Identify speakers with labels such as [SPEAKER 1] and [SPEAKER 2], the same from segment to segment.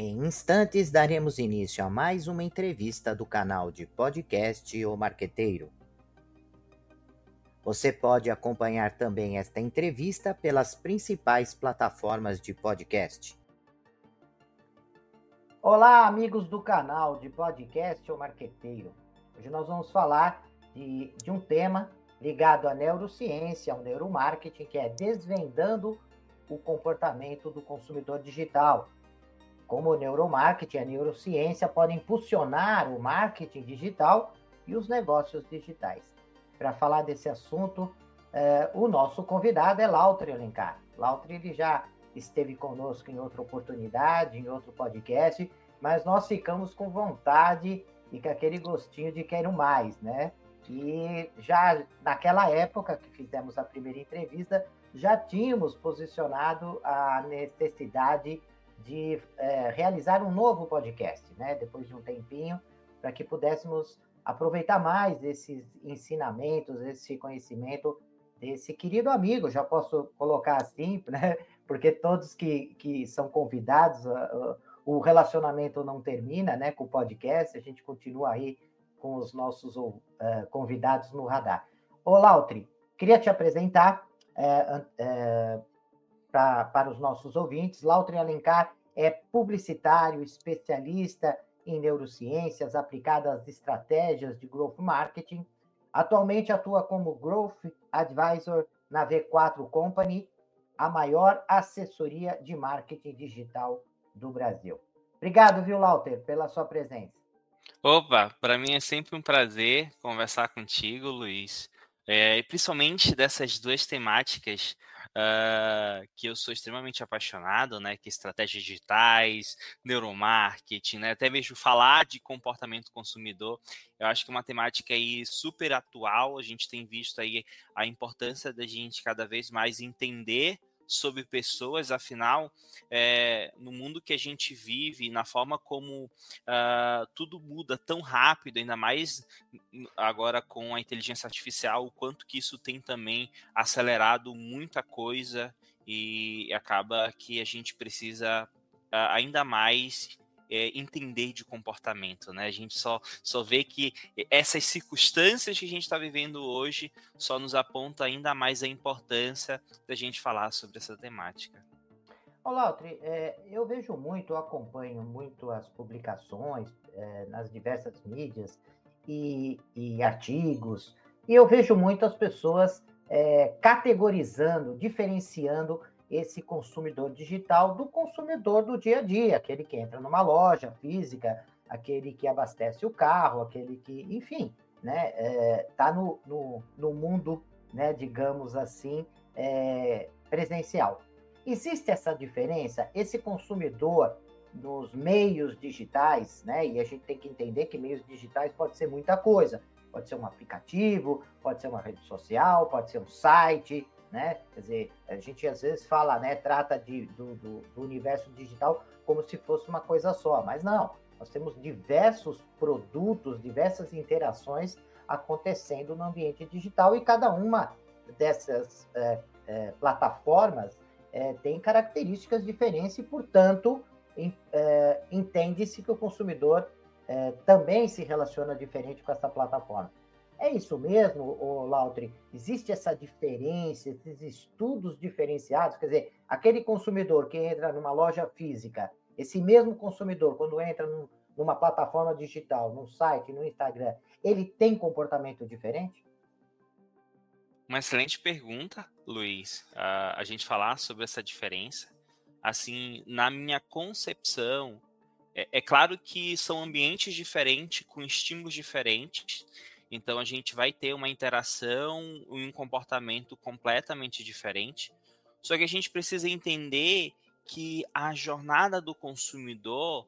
[SPEAKER 1] Em instantes daremos início a mais uma entrevista do canal de podcast O Marqueteiro. Você pode acompanhar também esta entrevista pelas principais plataformas de podcast. Olá, amigos do canal de podcast O Marqueteiro. Hoje nós vamos falar de, de um tema ligado à neurociência, ao neuromarketing, que é desvendando o comportamento do consumidor digital como o neuromarketing, a neurociência podem impulsionar o marketing digital e os negócios digitais. Para falar desse assunto, eh, o nosso convidado é Lautri Alencar. Lautri ele já esteve conosco em outra oportunidade, em outro podcast, mas nós ficamos com vontade e com aquele gostinho de quero mais, né? E já naquela época que fizemos a primeira entrevista, já tínhamos posicionado a necessidade de é, realizar um novo podcast, né? Depois de um tempinho, para que pudéssemos aproveitar mais esses ensinamentos, esse conhecimento desse querido amigo, já posso colocar assim, né? Porque todos que, que são convidados, o relacionamento não termina, né? Com o podcast, a gente continua aí com os nossos uh, convidados no radar. Ô, Lautri, queria te apresentar é, é, pra, para os nossos ouvintes. Lautri Alencar é publicitário, especialista em neurociências aplicadas às estratégias de growth marketing. Atualmente atua como Growth Advisor na V4 Company, a maior assessoria de marketing digital do Brasil. Obrigado, viu, Lauter, pela sua presença.
[SPEAKER 2] Opa, para mim é sempre um prazer conversar contigo, Luiz, é, principalmente dessas duas temáticas uh, que eu sou extremamente apaixonado, né? Que estratégias digitais, neuromarketing, né? Até mesmo falar de comportamento consumidor, eu acho que é uma temática aí super atual. A gente tem visto aí a importância da gente cada vez mais entender sobre pessoas, afinal, é, no mundo que a gente vive, na forma como uh, tudo muda tão rápido, ainda mais agora com a inteligência artificial, o quanto que isso tem também acelerado muita coisa e acaba que a gente precisa uh, ainda mais é, entender de comportamento, né? A gente só, só vê que essas circunstâncias que a gente está vivendo hoje só nos aponta ainda mais a importância da gente falar sobre essa temática.
[SPEAKER 1] Olá, Lautri, é, eu vejo muito, eu acompanho muito as publicações é, nas diversas mídias e, e, artigos, e eu vejo muito as pessoas é, categorizando, diferenciando esse consumidor digital do consumidor do dia a dia, aquele que entra numa loja física, aquele que abastece o carro, aquele que, enfim, né, é, tá no, no, no mundo, né, digamos assim, é, presencial. Existe essa diferença? Esse consumidor nos meios digitais, né, e a gente tem que entender que meios digitais pode ser muita coisa. Pode ser um aplicativo, pode ser uma rede social, pode ser um site, né? Quer dizer, a gente às vezes fala, né, trata de, do, do, do universo digital como se fosse uma coisa só, mas não. Nós temos diversos produtos, diversas interações acontecendo no ambiente digital e cada uma dessas é, é, plataformas é, tem características diferentes e, portanto, é, entende-se que o consumidor é, também se relaciona diferente com essa plataforma. É isso mesmo, Lautri? Existe essa diferença, esses estudos diferenciados? Quer dizer, aquele consumidor que entra numa loja física, esse mesmo consumidor, quando entra num, numa plataforma digital, num site, no Instagram, ele tem comportamento diferente?
[SPEAKER 2] Uma excelente pergunta, Luiz. A gente falar sobre essa diferença. Assim, na minha concepção, é, é claro que são ambientes diferentes, com estímulos diferentes então a gente vai ter uma interação e um comportamento completamente diferente. Só que a gente precisa entender que a jornada do consumidor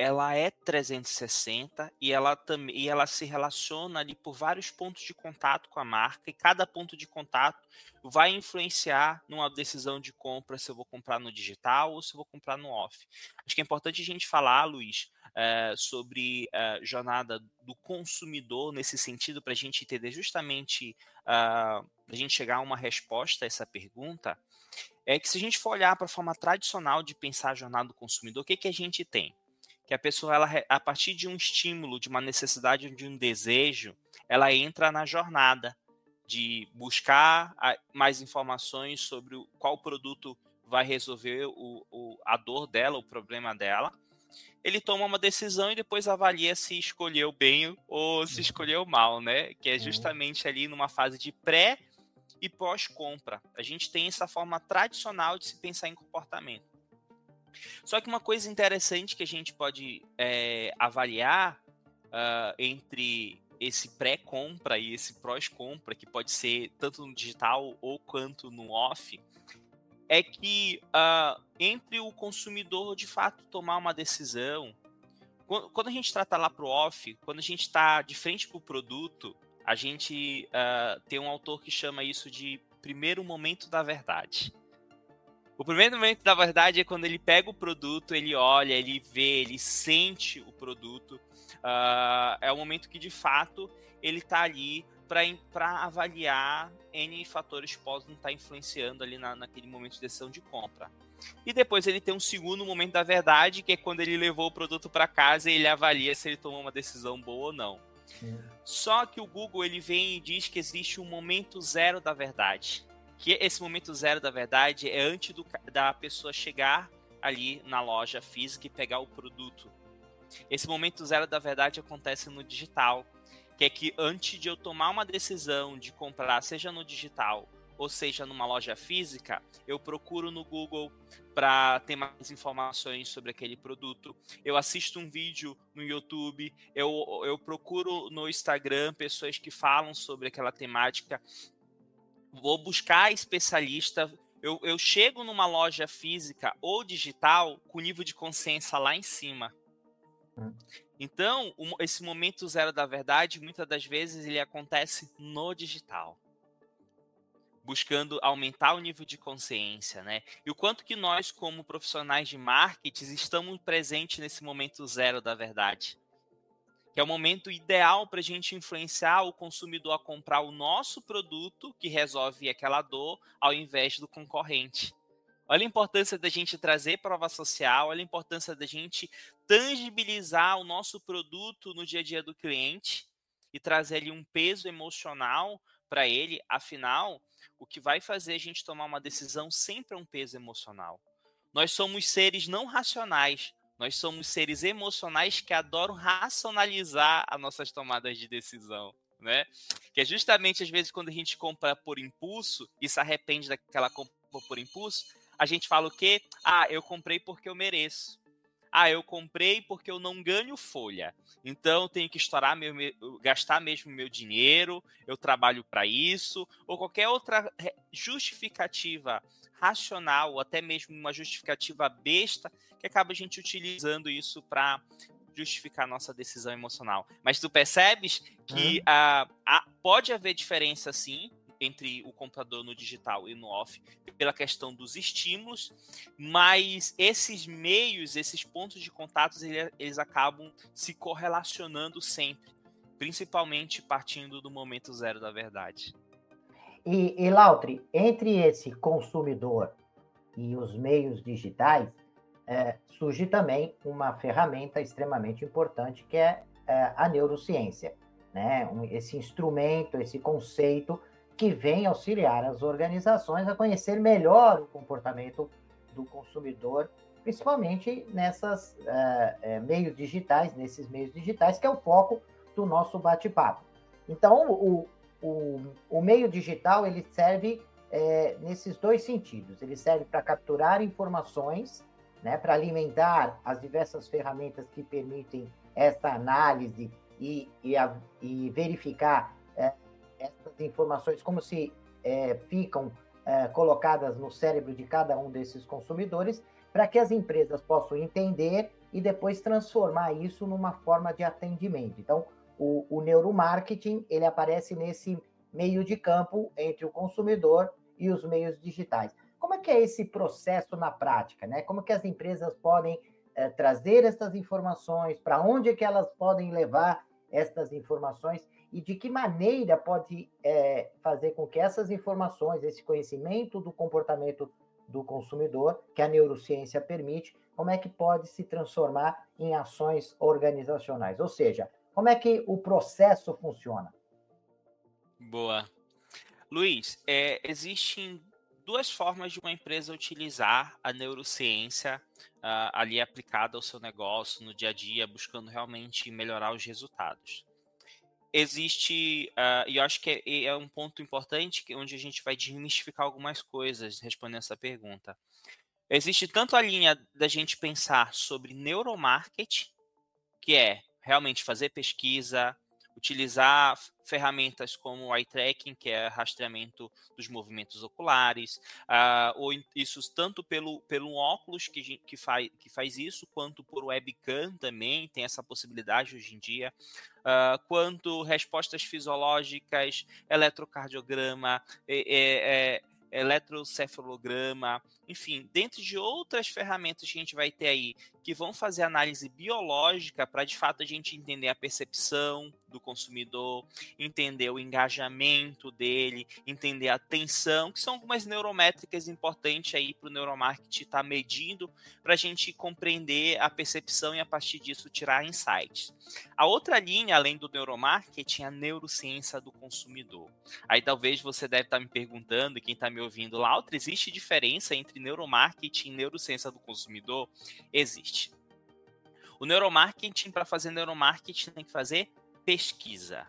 [SPEAKER 2] ela é 360 e ela também e ela se relaciona ali por vários pontos de contato com a marca e cada ponto de contato vai influenciar numa decisão de compra se eu vou comprar no digital ou se eu vou comprar no off. Acho que é importante a gente falar, Luiz, uh, sobre a jornada do consumidor nesse sentido, para a gente entender justamente, uh, para a gente chegar a uma resposta a essa pergunta, é que se a gente for olhar para a forma tradicional de pensar a jornada do consumidor, o que, que a gente tem? Que a pessoa, ela, a partir de um estímulo, de uma necessidade, de um desejo, ela entra na jornada de buscar mais informações sobre qual produto vai resolver o, o, a dor dela, o problema dela. Ele toma uma decisão e depois avalia se escolheu bem ou se uhum. escolheu mal, né? Que é uhum. justamente ali numa fase de pré e pós-compra. A gente tem essa forma tradicional de se pensar em comportamento. Só que uma coisa interessante que a gente pode é, avaliar uh, entre esse pré-compra e esse pós-compra, que pode ser tanto no digital ou quanto no off, é que uh, entre o consumidor de fato tomar uma decisão, quando a gente trata lá para o off, quando a gente está de frente para o produto, a gente uh, tem um autor que chama isso de primeiro momento da verdade. O primeiro momento da verdade é quando ele pega o produto, ele olha, ele vê, ele sente o produto. Uh, é o momento que de fato ele está ali para avaliar N fatores que podem estar influenciando ali na, naquele momento de decisão de compra. E depois ele tem um segundo momento da verdade, que é quando ele levou o produto para casa e ele avalia se ele tomou uma decisão boa ou não. Só que o Google ele vem e diz que existe um momento zero da verdade. Que esse momento zero da verdade é antes do, da pessoa chegar ali na loja física e pegar o produto. Esse momento zero da verdade acontece no digital, que é que antes de eu tomar uma decisão de comprar, seja no digital ou seja numa loja física, eu procuro no Google para ter mais informações sobre aquele produto. Eu assisto um vídeo no YouTube, eu, eu procuro no Instagram pessoas que falam sobre aquela temática. Vou buscar especialista. Eu, eu chego numa loja física ou digital com nível de consciência lá em cima. Então, esse momento zero da verdade, muitas das vezes, ele acontece no digital buscando aumentar o nível de consciência, né? E o quanto que nós, como profissionais de marketing, estamos presentes nesse momento zero da verdade. Que é o momento ideal para a gente influenciar o consumidor a comprar o nosso produto que resolve aquela dor, ao invés do concorrente. Olha a importância da gente trazer prova social, olha a importância da gente tangibilizar o nosso produto no dia a dia do cliente e trazer ali um peso emocional para ele. Afinal, o que vai fazer a gente tomar uma decisão sempre é um peso emocional. Nós somos seres não racionais, nós somos seres emocionais que adoram racionalizar as nossas tomadas de decisão, né? Que é justamente às vezes quando a gente compra por impulso e se arrepende daquela compra por impulso, a gente fala o quê? Ah, eu comprei porque eu mereço. Ah, eu comprei porque eu não ganho folha. Então eu tenho que estourar meu, gastar mesmo meu dinheiro, eu trabalho para isso, ou qualquer outra justificativa racional, ou até mesmo uma justificativa besta, que acaba a gente utilizando isso para justificar nossa decisão emocional. Mas tu percebes que hum. uh, pode haver diferença sim entre o computador no digital e no off pela questão dos estímulos, mas esses meios, esses pontos de contatos, eles acabam se correlacionando sempre, principalmente partindo do momento zero da verdade.
[SPEAKER 1] E, e entre esse consumidor e os meios digitais, é, surge também uma ferramenta extremamente importante que é, é a neurociência. Né? Esse instrumento, esse conceito que vem auxiliar as organizações a conhecer melhor o comportamento do consumidor, principalmente nessas uh, meios digitais, nesses meios digitais, que é o foco do nosso bate-papo. Então, o, o, o, meio digital ele serve é, nesses dois sentidos. Ele serve para capturar informações, né, para alimentar as diversas ferramentas que permitem essa análise e, e, a, e verificar é, informações, como se é, ficam é, colocadas no cérebro de cada um desses consumidores, para que as empresas possam entender e depois transformar isso numa forma de atendimento. Então, o, o neuromarketing ele aparece nesse meio de campo entre o consumidor e os meios digitais. Como é que é esse processo na prática, né? Como que as empresas podem é, trazer essas informações, para onde é que elas podem levar essas informações e de que maneira pode é, fazer com que essas informações, esse conhecimento do comportamento do consumidor, que a neurociência permite, como é que pode se transformar em ações organizacionais? Ou seja, como é que o processo funciona?
[SPEAKER 2] Boa. Luiz, é, existem duas formas de uma empresa utilizar a neurociência uh, ali aplicada ao seu negócio no dia a dia, buscando realmente melhorar os resultados existe, uh, e eu acho que é, é, um ponto importante onde a gente vai desmistificar algumas coisas respondendo essa pergunta. Existe tanto a linha da gente pensar sobre neuromarketing, que é realmente fazer pesquisa, utilizar ferramentas como o eye tracking, que é rastreamento dos movimentos oculares, uh, ou isso tanto pelo, pelo óculos que, que, faz, que faz isso, quanto por webcam também, tem essa possibilidade hoje em dia, uh, quanto respostas fisiológicas, eletrocardiograma, é, é, é, eletrocefalograma, enfim, dentro de outras ferramentas que a gente vai ter aí, que vão fazer análise biológica para de fato a gente entender a percepção do consumidor, entender o engajamento dele, entender a atenção, que são algumas neurométricas importantes aí para o neuromarketing estar tá medindo para a gente compreender a percepção e a partir disso tirar insights. A outra linha, além do neuromarketing, é a neurociência do consumidor. Aí talvez você deve estar tá me perguntando, quem está me ouvindo lá, existe diferença entre neuromarketing e neurociência do consumidor? Existe. O neuromarketing, para fazer neuromarketing, tem que fazer pesquisa,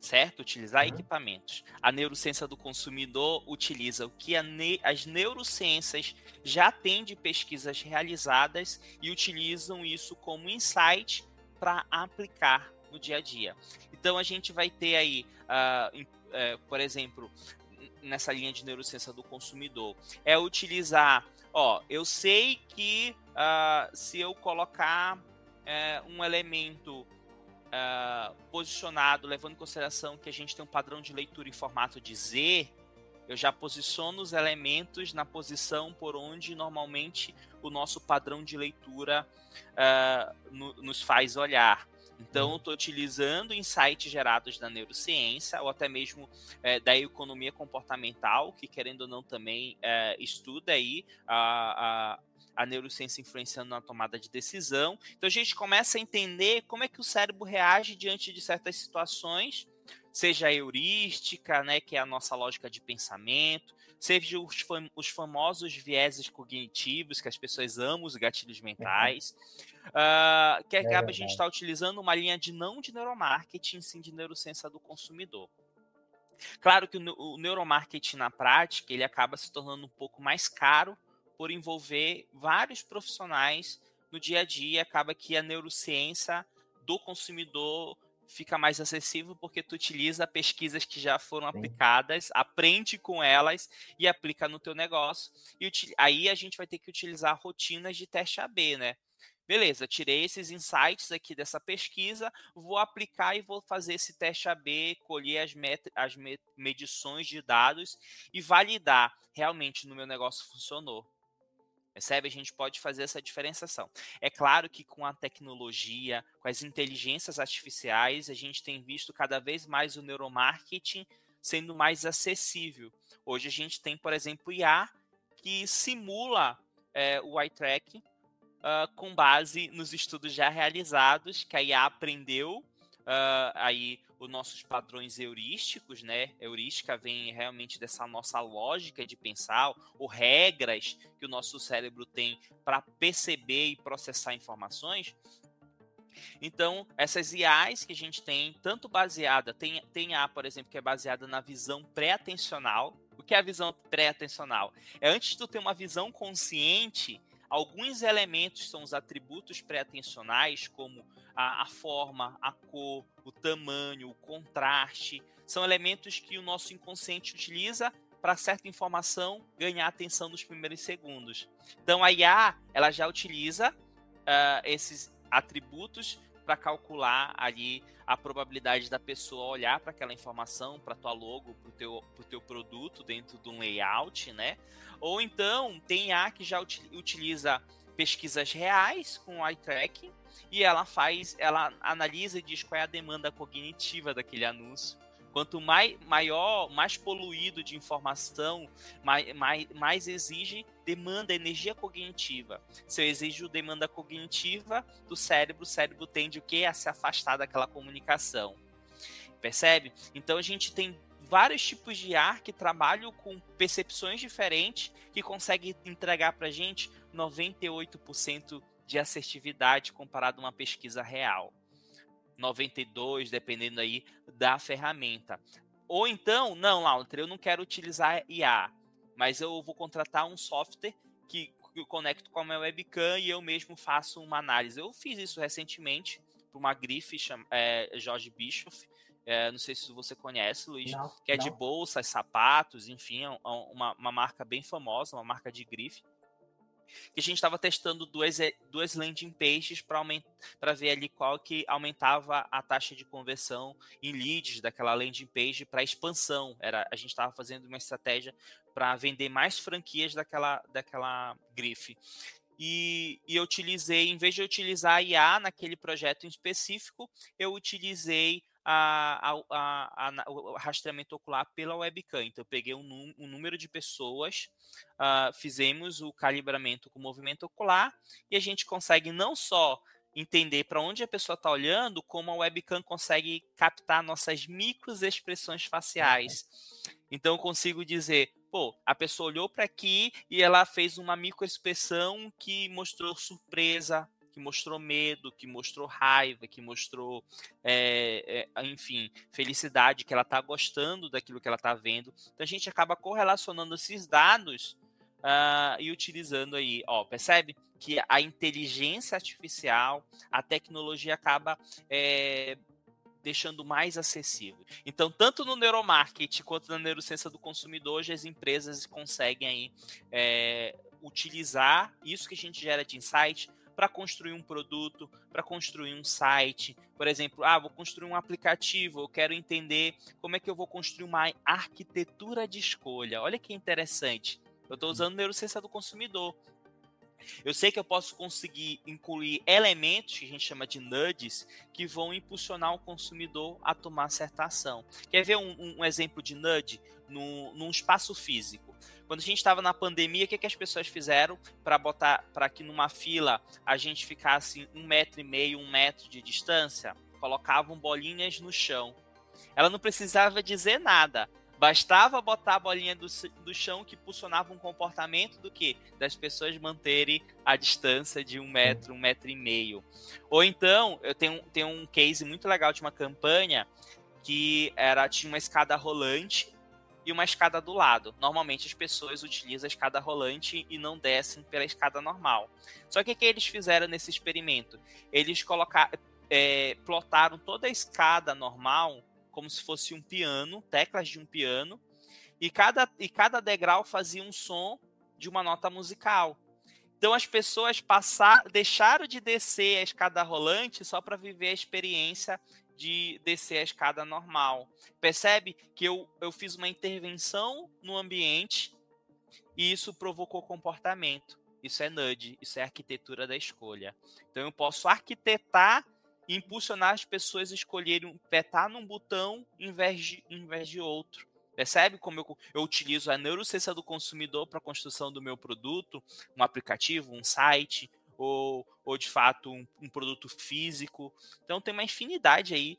[SPEAKER 2] certo? Utilizar uhum. equipamentos. A neurociência do consumidor utiliza o que ne as neurociências já têm de pesquisas realizadas e utilizam isso como insight para aplicar no dia a dia. Então a gente vai ter aí, uh, uh, por exemplo, nessa linha de neurociência do consumidor é utilizar, ó, eu sei que uh, se eu colocar uh, um elemento uh, posicionado, levando em consideração que a gente tem um padrão de leitura em formato de Z, eu já posiciono os elementos na posição por onde normalmente o nosso padrão de leitura uh, no, nos faz olhar. Então, estou utilizando insights gerados da neurociência ou até mesmo é, da economia comportamental, que querendo ou não também é, estuda aí a, a neurociência influenciando na tomada de decisão. Então a gente começa a entender como é que o cérebro reage diante de certas situações, seja a heurística, né, que é a nossa lógica de pensamento, seja os, fam os famosos vieses cognitivos, que as pessoas amam os gatilhos mentais, uh, que acaba é a gente estar tá utilizando uma linha de não de neuromarketing, sim de neurociência do consumidor. Claro que o neuromarketing na prática ele acaba se tornando um pouco mais caro por envolver vários profissionais no dia a dia. Acaba que a neurociência do consumidor fica mais acessível porque tu utiliza pesquisas que já foram aplicadas, aprende com elas e aplica no teu negócio. E aí a gente vai ter que utilizar rotinas de teste AB, né? Beleza, tirei esses insights aqui dessa pesquisa, vou aplicar e vou fazer esse teste AB, colher as, as medições de dados e validar realmente no meu negócio funcionou. Percebe? A gente pode fazer essa diferenciação. É claro que com a tecnologia, com as inteligências artificiais, a gente tem visto cada vez mais o neuromarketing sendo mais acessível. Hoje a gente tem, por exemplo, IA que simula é, o eye tracking uh, com base nos estudos já realizados, que a IA aprendeu uh, aí os nossos padrões heurísticos, né? Heurística vem realmente dessa nossa lógica de pensar, ou regras que o nosso cérebro tem para perceber e processar informações. Então, essas IAs que a gente tem, tanto baseada, tem, tem A, por exemplo, que é baseada na visão pré-atencional. O que é a visão pré-atencional? É antes de tu ter uma visão consciente, alguns elementos são os atributos pré-atencionais, como a, a forma, a cor, o tamanho, o contraste, são elementos que o nosso inconsciente utiliza para certa informação ganhar atenção nos primeiros segundos. Então a IA ela já utiliza uh, esses atributos para calcular ali a probabilidade da pessoa olhar para aquela informação, para tua logo, para o teu, pro teu produto dentro de um layout, né? Ou então tem IA que já utiliza pesquisas reais com eye tracking e ela faz, ela analisa e diz qual é a demanda cognitiva daquele anúncio. Quanto mais, maior, mais poluído de informação, mais, mais, mais exige demanda energia cognitiva. Se eu exijo demanda cognitiva do cérebro, o cérebro tende o que? A se afastar daquela comunicação. Percebe? Então a gente tem vários tipos de ar que trabalham com percepções diferentes que conseguem entregar para a gente 98% de assertividade comparado a uma pesquisa real. 92, dependendo aí da ferramenta. Ou então, não, Laura, eu não quero utilizar IA, mas eu vou contratar um software que eu conecto com a minha webcam e eu mesmo faço uma análise. Eu fiz isso recentemente para uma grife é, Jorge Bischoff, é, não sei se você conhece, Luiz, não, que é não. de bolsas, sapatos, enfim, é uma, uma marca bem famosa, uma marca de grife que a gente estava testando duas, eh, duas landing pages para ver ali qual que aumentava a taxa de conversão em leads daquela landing page para expansão. Era, a gente estava fazendo uma estratégia para vender mais franquias daquela, daquela grife. E, e, eu utilizei, em vez de utilizar a IA naquele projeto em específico, eu utilizei a, a, a, o rastreamento ocular pela webcam. Então, eu peguei um, um número de pessoas, uh, fizemos o calibramento com o movimento ocular e a gente consegue não só entender para onde a pessoa está olhando, como a webcam consegue captar nossas microexpressões faciais. Então, eu consigo dizer, pô, a pessoa olhou para aqui e ela fez uma microexpressão que mostrou surpresa, que mostrou medo, que mostrou raiva, que mostrou, é, é, enfim, felicidade, que ela está gostando daquilo que ela está vendo. Então a gente acaba correlacionando esses dados uh, e utilizando aí, ó, percebe que a inteligência artificial, a tecnologia acaba é, deixando mais acessível. Então, tanto no neuromarketing quanto na neurociência do consumidor, hoje as empresas conseguem aí é, utilizar isso que a gente gera de insight para construir um produto, para construir um site. Por exemplo, ah, vou construir um aplicativo, eu quero entender como é que eu vou construir uma arquitetura de escolha. Olha que interessante. Eu estou usando neurociência do consumidor. Eu sei que eu posso conseguir incluir elementos que a gente chama de nudges que vão impulsionar o consumidor a tomar certa ação. Quer ver um, um exemplo de nudge no, num espaço físico? Quando a gente estava na pandemia, o que, que as pessoas fizeram para botar para que numa fila a gente ficasse um metro e meio, um metro de distância? Colocavam bolinhas no chão. Ela não precisava dizer nada. Bastava botar a bolinha do, do chão que impulsionava um comportamento do que? Das pessoas manterem a distância de um metro, um metro e meio. Ou então, eu tenho, tenho um case muito legal de uma campanha que era tinha uma escada rolante e uma escada do lado. Normalmente as pessoas utilizam a escada rolante e não descem pela escada normal. Só que o que eles fizeram nesse experimento? Eles colocaram, é, plotaram toda a escada normal como se fosse um piano, teclas de um piano, e cada, e cada degrau fazia um som de uma nota musical. Então as pessoas passar, deixaram de descer a escada rolante só para viver a experiência de descer a escada normal. Percebe que eu, eu fiz uma intervenção no ambiente e isso provocou comportamento. Isso é nudge, isso é arquitetura da escolha. Então eu posso arquitetar e impulsionar as pessoas a escolherem apertar num botão em vez de, em vez de outro. Percebe como eu, eu utilizo a neurociência do consumidor para a construção do meu produto, um aplicativo, um site, ou, ou de fato um, um produto físico. Então tem uma infinidade aí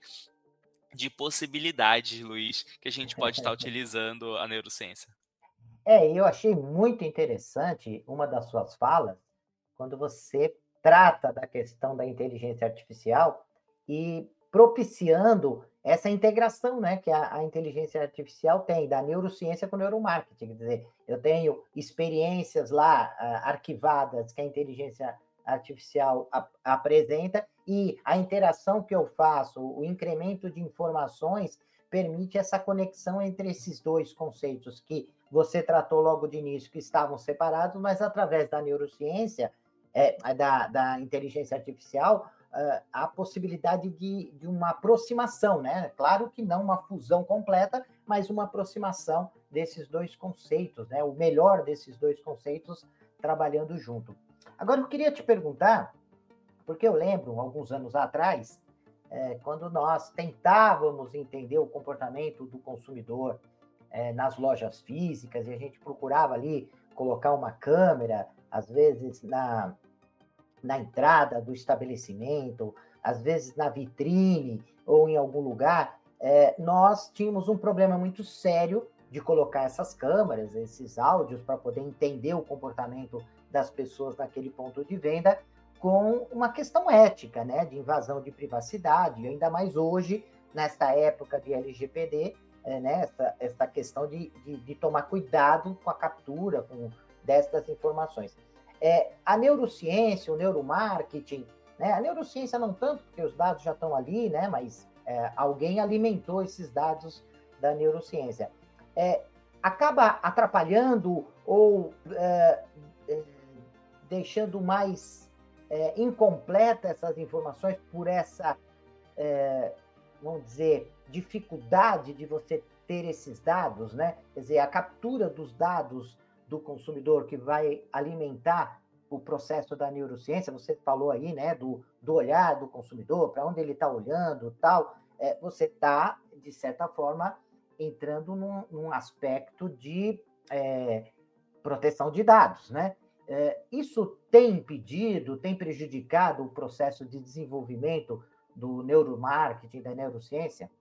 [SPEAKER 2] de possibilidades, Luiz, que a gente pode estar utilizando a neurociência.
[SPEAKER 1] É, eu achei muito interessante uma das suas falas, quando você trata da questão da inteligência artificial e propiciando essa integração né, que a, a, inteligência artificial tem, da neurociência com o neuromarketing. Quer dizer, eu tenho experiências lá uh, arquivadas que a inteligência artificial ap apresenta e a interação que eu faço, o incremento de informações, permite essa conexão entre esses dois conceitos que você tratou logo de início, que estavam separados, mas através da neurociência, é, da, da inteligência artificial, uh, a possibilidade de, de uma aproximação, né? Claro que não uma fusão completa, mas uma aproximação desses dois conceitos, né? O melhor desses dois conceitos trabalhando junto. Agora, eu queria te perguntar, porque eu lembro, alguns anos atrás, é, quando nós tentávamos entender o comportamento do consumidor é, nas lojas físicas, e a gente procurava ali colocar uma câmera, às vezes na, na entrada do estabelecimento, às vezes na vitrine ou em algum lugar, é, nós tínhamos um problema muito sério de colocar essas câmeras, esses áudios, para poder entender o comportamento das pessoas naquele ponto de venda, com uma questão ética, né, de invasão de privacidade, ainda mais hoje, nesta época de LGPD, é, né, essa, essa questão de, de, de, tomar cuidado com a captura com destas informações. É, a neurociência, o neuromarketing, né, a neurociência não tanto, porque os dados já estão ali, né, mas é, alguém alimentou esses dados da neurociência. É, acaba atrapalhando ou é, deixando mais é, incompleta essas informações por essa, é, vamos dizer, dificuldade de você ter esses dados, né? Quer dizer, a captura dos dados do consumidor que vai alimentar o processo da neurociência, você falou aí, né, do, do olhar do consumidor, para onde ele está olhando, tal, é, você está, de certa forma, entrando num, num aspecto de é, proteção de dados, né? É, isso tem impedido, tem prejudicado o processo de desenvolvimento do neuromarketing, da neurociência?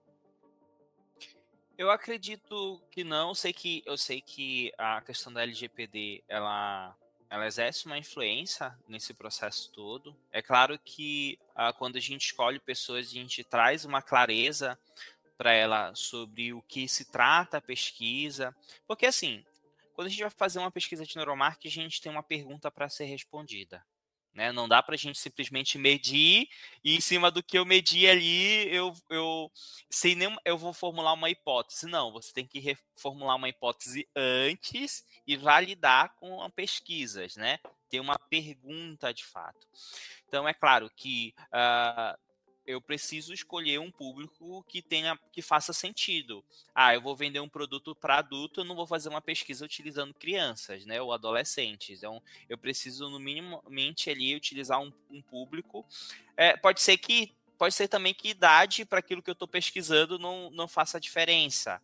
[SPEAKER 2] Eu acredito que não. Sei que eu sei que a questão da LGPD ela ela exerce uma influência nesse processo todo. É claro que ah, quando a gente escolhe pessoas, a gente traz uma clareza para ela sobre o que se trata a pesquisa, porque assim, quando a gente vai fazer uma pesquisa de neuromarketing, a gente tem uma pergunta para ser respondida. Né? Não dá para a gente simplesmente medir e em cima do que eu medir ali, eu, eu, sem nem, eu vou formular uma hipótese. Não, você tem que reformular uma hipótese antes e validar com pesquisas, né? Ter uma pergunta de fato. Então, é claro que uh, eu preciso escolher um público que tenha que faça sentido. Ah, eu vou vender um produto para adulto, eu não vou fazer uma pesquisa utilizando crianças, né, ou adolescentes. Então, eu preciso no minimamente ali utilizar um, um público. É, pode ser que pode ser também que idade para aquilo que eu estou pesquisando não, não faça diferença.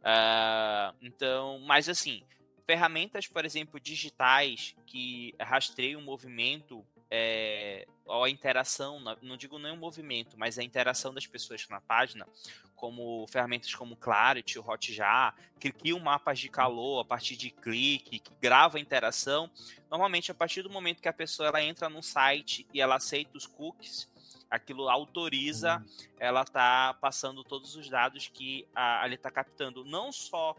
[SPEAKER 2] Uh, então, mas assim, ferramentas, por exemplo, digitais que rastreiam o movimento é, ou a interação, não digo nem o movimento, mas a interação das pessoas na página, como ferramentas como Clarity, o Hotjar, que criam mapas de calor a partir de clique, que grava a interação. Normalmente, a partir do momento que a pessoa ela entra no site e ela aceita os cookies, aquilo autoriza uhum. ela tá passando todos os dados que a, ele está captando, não só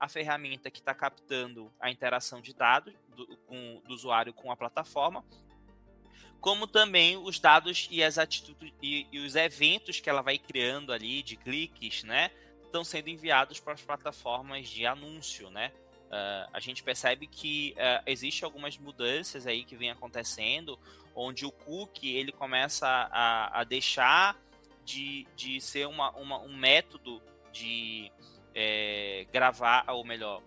[SPEAKER 2] a ferramenta que está captando a interação de dados do, com, do usuário com a plataforma, como também os dados e as atitudes e, e, os eventos que ela vai criando ali de cliques, né, estão sendo enviados para as plataformas de anúncio, né? Uh, a gente percebe que uh, existe algumas mudanças aí que vem acontecendo, onde o cookie ele começa a, a deixar de, de ser uma, uma um método de é, gravar, ou melhor,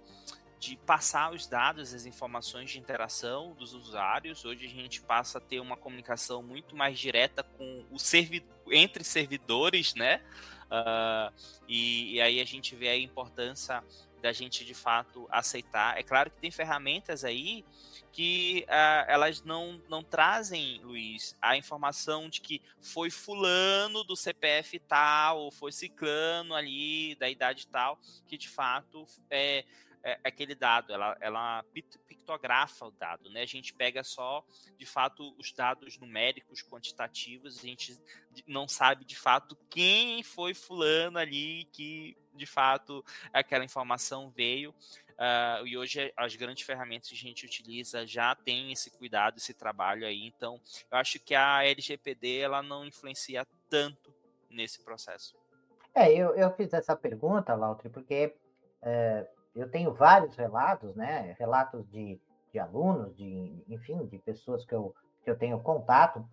[SPEAKER 2] de passar os dados, as informações de interação dos usuários. Hoje a gente passa a ter uma comunicação muito mais direta com o servidor, entre servidores, né? Uh, e, e, aí a gente vê a importância da gente de fato aceitar. É claro que tem ferramentas aí que uh, elas não, não trazem, Luiz, a informação de que foi fulano do CPF tal, ou foi ciclano ali da idade tal, que de fato é é, aquele dado, ela, ela pictografa o dado, né? A gente pega só, de fato, os dados numéricos, quantitativos, a gente não sabe de fato quem foi fulano ali que, de fato, aquela informação veio. Uh, e hoje as grandes ferramentas que a gente utiliza já tem esse cuidado, esse trabalho aí. Então, eu acho que a LGPD ela não influencia tanto nesse processo.
[SPEAKER 1] É, eu, eu fiz essa pergunta, Lautri, porque é, eu tenho vários relatos, né? Relatos de, de alunos, de, enfim, de pessoas que eu, que eu tenho contato,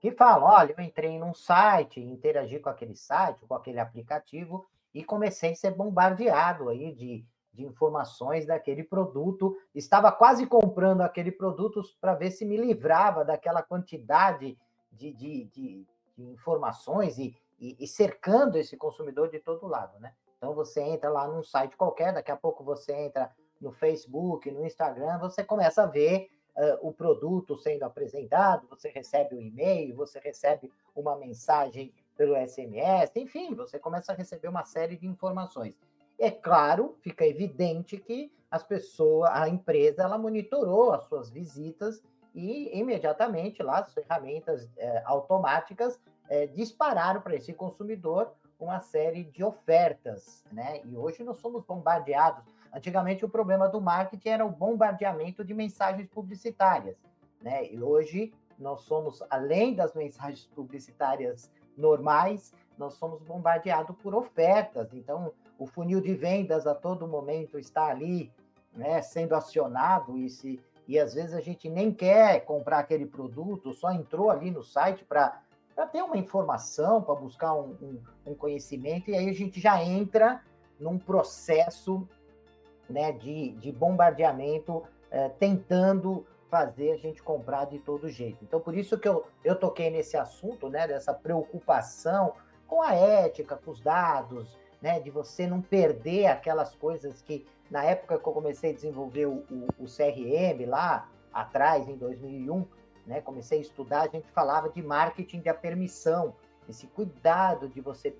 [SPEAKER 1] que falam: olha, eu entrei num site, interagi com aquele site, com aquele aplicativo, e comecei a ser bombardeado aí de, de informações daquele produto, estava quase comprando aquele produto para ver se me livrava daquela quantidade de, de, de, de informações e, e, e, cercando esse consumidor de todo lado, né? Então você entra lá num site qualquer, daqui a pouco você entra no Facebook, no Instagram, você começa a ver uh, o produto sendo apresentado, você recebe um e-mail, você recebe uma mensagem pelo SMS, enfim, você começa a receber uma série de informações. É claro, fica evidente que as pessoas, a empresa, ela monitorou as suas visitas e imediatamente lá as ferramentas é, automáticas é, dispararam para esse consumidor uma série de ofertas, né? E hoje nós somos bombardeados. Antigamente o problema do marketing era o bombardeamento de mensagens publicitárias, né? E hoje nós somos além das mensagens publicitárias normais, nós somos bombardeados por ofertas. Então, o funil de vendas a todo momento está ali, né, sendo acionado e se e às vezes a gente nem quer comprar aquele produto, só entrou ali no site para ter uma informação, para buscar um, um, um, conhecimento, e aí a gente já entra num processo né, de, de bombardeamento, é, tentando fazer a gente comprar de todo jeito. Então, por isso que eu, eu toquei nesse assunto, né, dessa preocupação com a ética, com os dados, né, de você não perder aquelas coisas que, na época que eu comecei a desenvolver o, o, o CRM lá atrás, em 2001, né, comecei a estudar, a gente falava de marketing da permissão, esse cuidado de você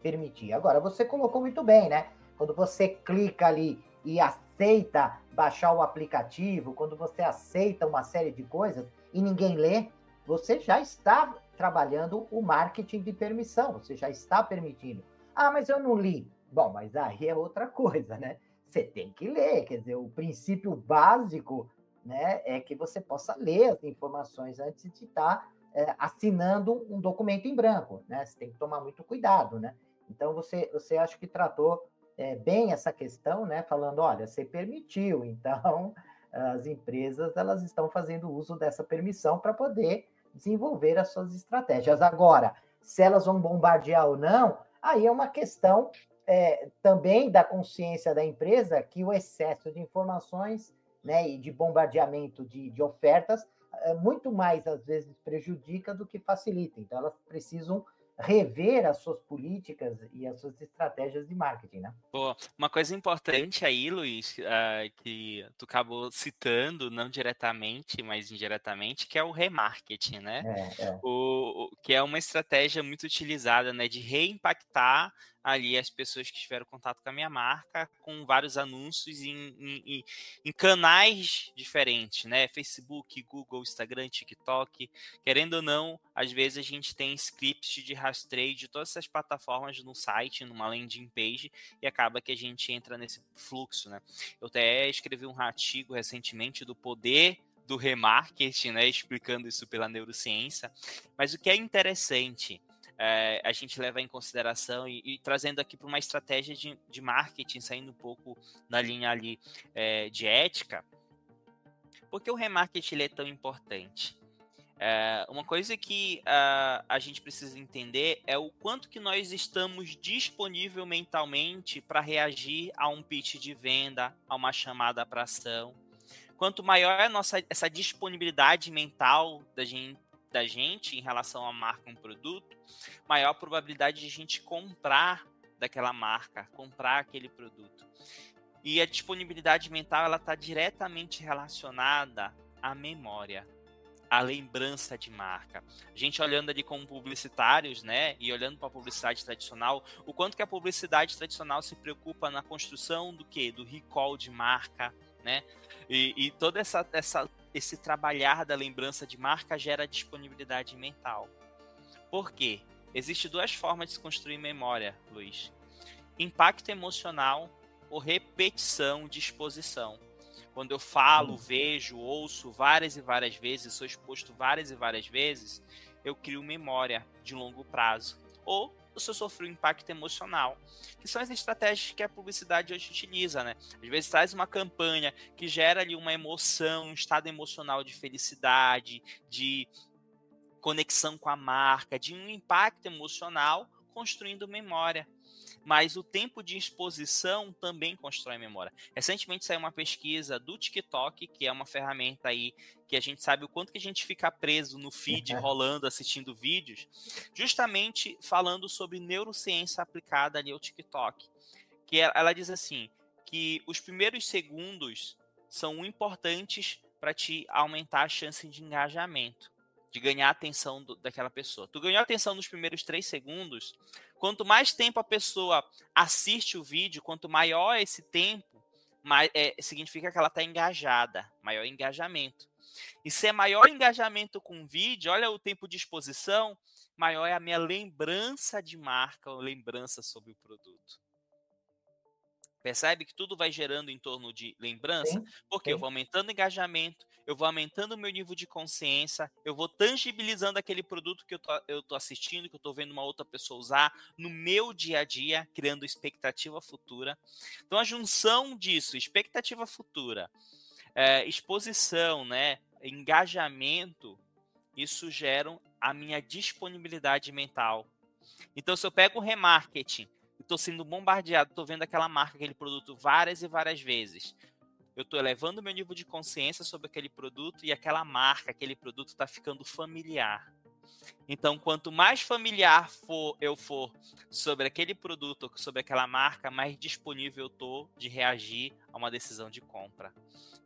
[SPEAKER 1] permitir. Agora, você colocou muito bem, né? Quando você clica ali e aceita baixar o aplicativo, quando você aceita uma série de coisas e ninguém lê, você já está trabalhando o marketing de permissão, você já está permitindo. Ah, mas eu não li. Bom, mas aí é outra coisa, né? Você tem que ler, quer dizer, o princípio básico né, é que você possa ler as informações antes de estar é, assinando um documento em branco, né? Você tem que tomar muito cuidado, né? Então, você, você acho que tratou é, bem essa questão, né? Falando, olha, você permitiu, então as empresas elas estão fazendo uso dessa permissão para poder desenvolver as suas estratégias. Agora, se elas vão bombardear ou não, aí é uma questão é, também da consciência da empresa que o excesso de informações né, e de bombardeamento de, de ofertas é, muito mais, às vezes, prejudica do que facilita. Então, elas precisam rever as suas políticas e as suas estratégias de marketing, né?
[SPEAKER 2] Boa. Uma coisa importante aí, Luiz, uh, que tu acabou citando, não diretamente, mas indiretamente, que é o remarketing, né? É, é. O, o, que é uma estratégia muito utilizada, né, de reimpactar ali as pessoas que tiveram contato com a minha marca com vários anúncios em, em, em, canais diferentes, né? Facebook, Google, Instagram, TikTok. Querendo ou não, às vezes a gente tem scripts de rastreio de todas essas plataformas no site, numa landing page, e acaba que a gente entra nesse fluxo, né? Eu até escrevi um artigo recentemente do poder do remarketing, né, explicando isso pela neurociência. Mas o que é interessante é, a gente leva em consideração e, e trazendo aqui para uma estratégia de, de, marketing, saindo um pouco na linha ali é, de ética, porque o remarketing é tão importante? É, uma coisa que uh, a gente precisa entender é o quanto que nós estamos disponível mentalmente para reagir a um pitch de venda, a uma chamada para ação. Quanto maior é a nossa essa disponibilidade mental da gente, da gente em relação à marca, um produto, maior a probabilidade de a gente comprar daquela marca, comprar aquele produto. E a disponibilidade mental ela está diretamente relacionada à memória, à lembrança de marca. A gente olhando ali como publicitários, né, e olhando para a publicidade tradicional, o quanto que a publicidade tradicional se preocupa na construção do que, do recall de marca, né, e, e toda essa, essa esse trabalhar da lembrança de marca gera disponibilidade mental. Por quê? Existem duas formas de se construir memória, Luiz. Impacto emocional ou repetição de exposição. Quando eu falo, hum. vejo, ouço várias e várias vezes, sou exposto várias e várias vezes, eu crio memória de longo prazo. Ou você sofreu um impacto emocional, que são as estratégias que a publicidade hoje utiliza, né? Às vezes traz uma campanha que gera ali uma emoção, um estado emocional de felicidade, de conexão com a marca, de um impacto emocional, construindo memória. Mas o tempo de exposição também constrói memória. Recentemente saiu uma pesquisa do TikTok, que é uma ferramenta aí que a gente sabe o quanto que a gente fica preso no feed rolando, assistindo vídeos, justamente falando sobre neurociência aplicada ali ao TikTok. Que ela diz assim, que os primeiros segundos são importantes para te aumentar a chance de engajamento de ganhar a atenção do, daquela pessoa. Tu ganhou a atenção nos primeiros três segundos. Quanto mais tempo a pessoa assiste o vídeo, quanto maior esse tempo, mais, é, significa que ela está engajada, maior engajamento. E se é maior engajamento com o vídeo, olha o tempo de exposição, maior é a minha lembrança de marca, ou lembrança sobre o produto. Percebe que tudo vai gerando em torno de lembrança? Sim, porque sim. eu vou aumentando o engajamento, eu vou aumentando o meu nível de consciência, eu vou tangibilizando aquele produto que eu tô, eu tô assistindo, que eu tô vendo uma outra pessoa usar no meu dia a dia, criando expectativa futura. Então, a junção disso, expectativa futura, é, exposição, né, engajamento, isso gera a minha disponibilidade mental. Então, se eu pego o remarketing, estou sendo bombardeado, estou vendo aquela marca, aquele produto várias e várias vezes. Eu estou elevando meu nível de consciência sobre aquele produto e aquela marca, aquele produto está ficando familiar. Então, quanto mais familiar for eu for sobre aquele produto, sobre aquela marca, mais disponível eu tô de reagir a uma decisão de compra.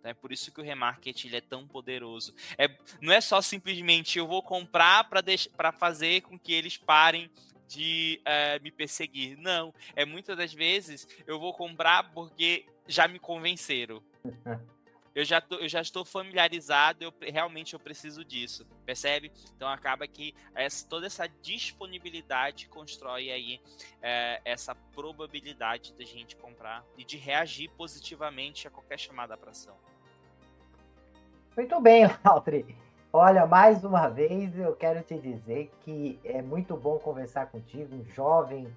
[SPEAKER 2] Então, é por isso que o remarketing é tão poderoso. É, não é só simplesmente eu vou comprar para fazer com que eles parem de uh, me perseguir. Não, é muitas das vezes eu vou comprar porque já me convenceram. Eu já, tô, eu já estou familiarizado, eu realmente eu preciso disso, percebe? Então acaba que essa, toda essa disponibilidade constrói aí é, essa probabilidade da gente comprar e de reagir positivamente a qualquer chamada para ação.
[SPEAKER 1] Muito bem, Altri. Olha, mais uma vez eu quero te dizer que é muito bom conversar contigo, um jovem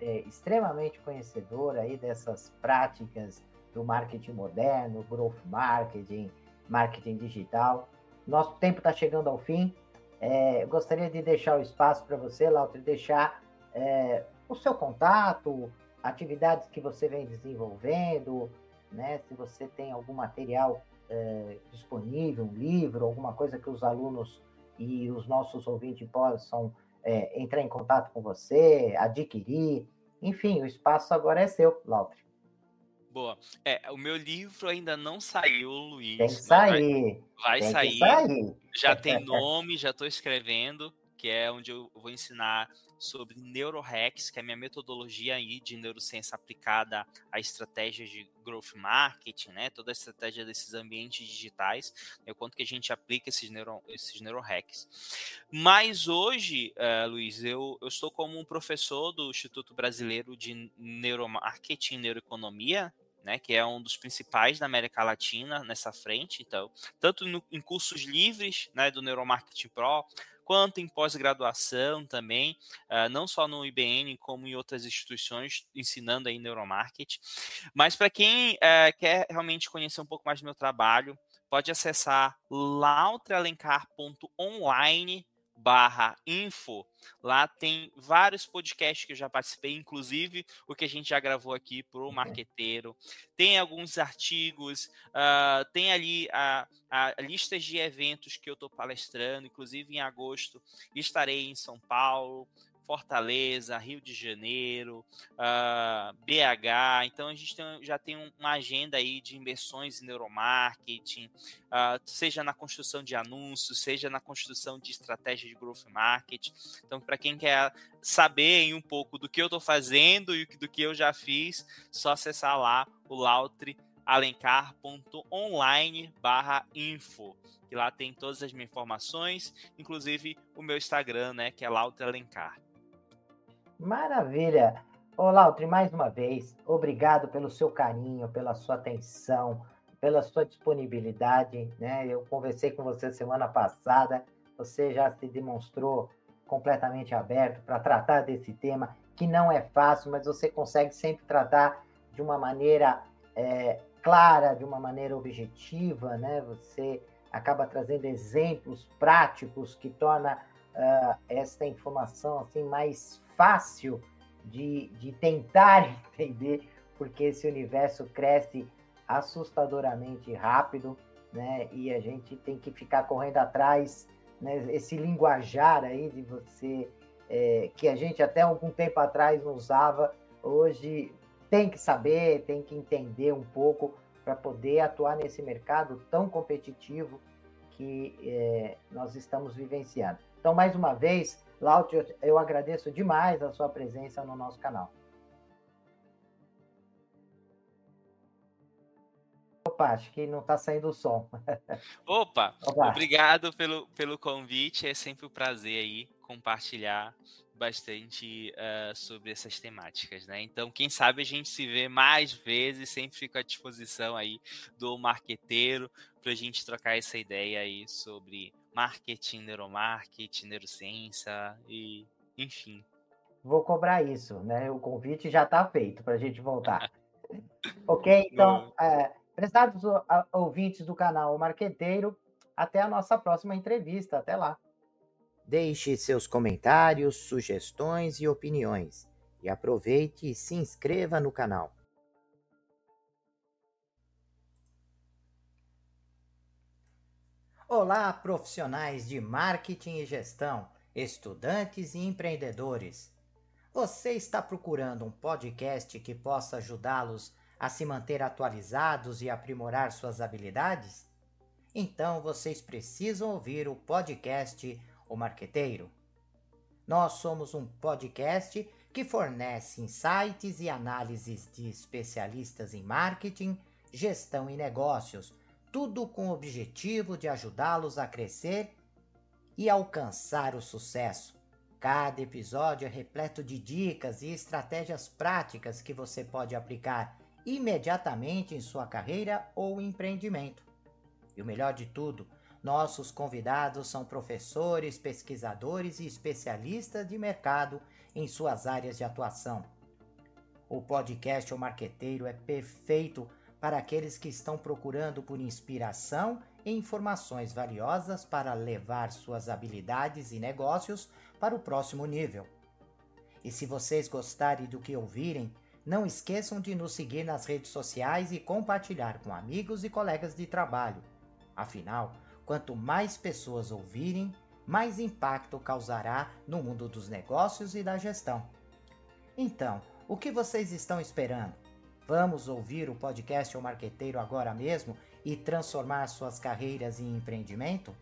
[SPEAKER 1] é, extremamente conhecedor aí dessas práticas do marketing moderno, growth marketing, marketing digital. Nosso tempo está chegando ao fim. É, eu gostaria de deixar o espaço para você, Lauter, deixar é, o seu contato, atividades que você vem desenvolvendo, né? Se você tem algum material é, disponível, um livro, alguma coisa que os alunos e os nossos ouvintes possam é, entrar em contato com você, adquirir. Enfim, o espaço agora é seu, Lautre.
[SPEAKER 2] Boa. É, o meu livro ainda não saiu, Luiz.
[SPEAKER 1] Tem que sair.
[SPEAKER 2] Vai, vai sair. sair. Já tem nome, já estou escrevendo, que é onde eu vou ensinar sobre neurohacks, que é a minha metodologia aí de neurociência aplicada a estratégias de growth marketing, né? Toda a estratégia desses ambientes digitais, né? o quanto que a gente aplica esses, neuro, esses neurohacks. Mas hoje, uh, Luiz, eu, eu estou como um professor do Instituto Brasileiro de Neuromarketing e Neuroeconomia, né, que é um dos principais da América Latina nessa frente, então, tanto no, em cursos livres, né, do Neuromarketing Pro, quanto em pós-graduação também, uh, não só no IBN, como em outras instituições, ensinando aí neuromarketing. Mas para quem uh, quer realmente conhecer um pouco mais do meu trabalho, pode acessar lautrealencar.online barra info. Lá tem vários podcasts que eu já participei, inclusive o que a gente já gravou aqui para o marqueteiro. Tem alguns artigos, uh, tem ali a, a listas de eventos que eu estou palestrando, inclusive em agosto estarei em São Paulo, Fortaleza, Rio de Janeiro, uh, ah, BH. Então a gente tem, já tem uma agenda aí de inversões em neuromarketing, uh, seja na construção de anúncios, seja na construção de estratégia de growth marketing. Então, para quem quer saber um pouco do que eu estou fazendo e do que eu já fiz, só acessar lá o Lautre alencar.online barra info, que lá tem todas as minhas informações, inclusive o meu Instagram, né, que é Lautre Alencar.
[SPEAKER 1] Maravilha! Ô, Lautri, mais uma vez, obrigado pelo seu carinho, pela sua atenção, pela sua disponibilidade. Né? Eu conversei com você semana passada, você já se demonstrou completamente aberto para tratar desse tema, que não é fácil, mas você consegue sempre tratar de uma maneira é, clara, de uma maneira objetiva, né? Você acaba trazendo exemplos práticos que torna uh, essa informação assim mais fácil de, de tentar entender porque esse universo cresce assustadoramente rápido, né? E a gente tem que ficar correndo atrás, né? Esse linguajar aí de você é, que a gente até algum tempo atrás não usava, hoje tem que saber, tem que entender um pouco para poder atuar nesse mercado tão competitivo que é, nós estamos vivenciando. Então, mais uma vez, Lautio, eu agradeço demais a sua presença no nosso canal. Opa, acho que não está saindo o som.
[SPEAKER 2] Opa, Opa, obrigado pelo, pelo convite. É sempre um prazer aí compartilhar bastante uh, sobre essas temáticas, né? Então, quem sabe a gente se vê mais vezes, sempre fico à disposição aí do marqueteiro para a gente trocar essa ideia aí sobre marketing, neuromarketing, neurociência e enfim.
[SPEAKER 1] Vou cobrar isso, né? O convite já está feito para a gente voltar. ok, então, é, prezados ouvintes do canal Marqueteiro, até a nossa próxima entrevista. Até lá. Deixe seus comentários, sugestões e opiniões. E aproveite e se inscreva no canal. Olá, profissionais de marketing e gestão, estudantes e empreendedores. Você está procurando um podcast que possa ajudá-los a se manter atualizados e aprimorar suas habilidades? Então vocês precisam ouvir o podcast o Marqueteiro. Nós somos um podcast que fornece insights e análises de especialistas em marketing, gestão e negócios, tudo com o objetivo de ajudá-los a crescer e alcançar o sucesso. Cada episódio é repleto de dicas e estratégias práticas que você pode aplicar imediatamente em sua carreira ou empreendimento. E o melhor de tudo, nossos convidados são professores, pesquisadores e especialistas de mercado em suas áreas de atuação. O podcast O Marqueteiro é perfeito para aqueles que estão procurando por inspiração e informações valiosas para levar suas habilidades e negócios para o próximo nível. E se vocês gostarem do que ouvirem, não esqueçam de nos seguir nas redes sociais e compartilhar com amigos e colegas de trabalho. Afinal, Quanto mais pessoas ouvirem, mais impacto causará no mundo dos negócios e da gestão. Então, o que vocês estão esperando? Vamos ouvir o podcast O Marqueteiro agora mesmo e transformar suas carreiras em empreendimento?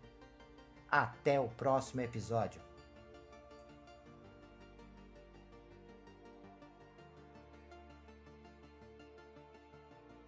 [SPEAKER 1] Até o próximo episódio.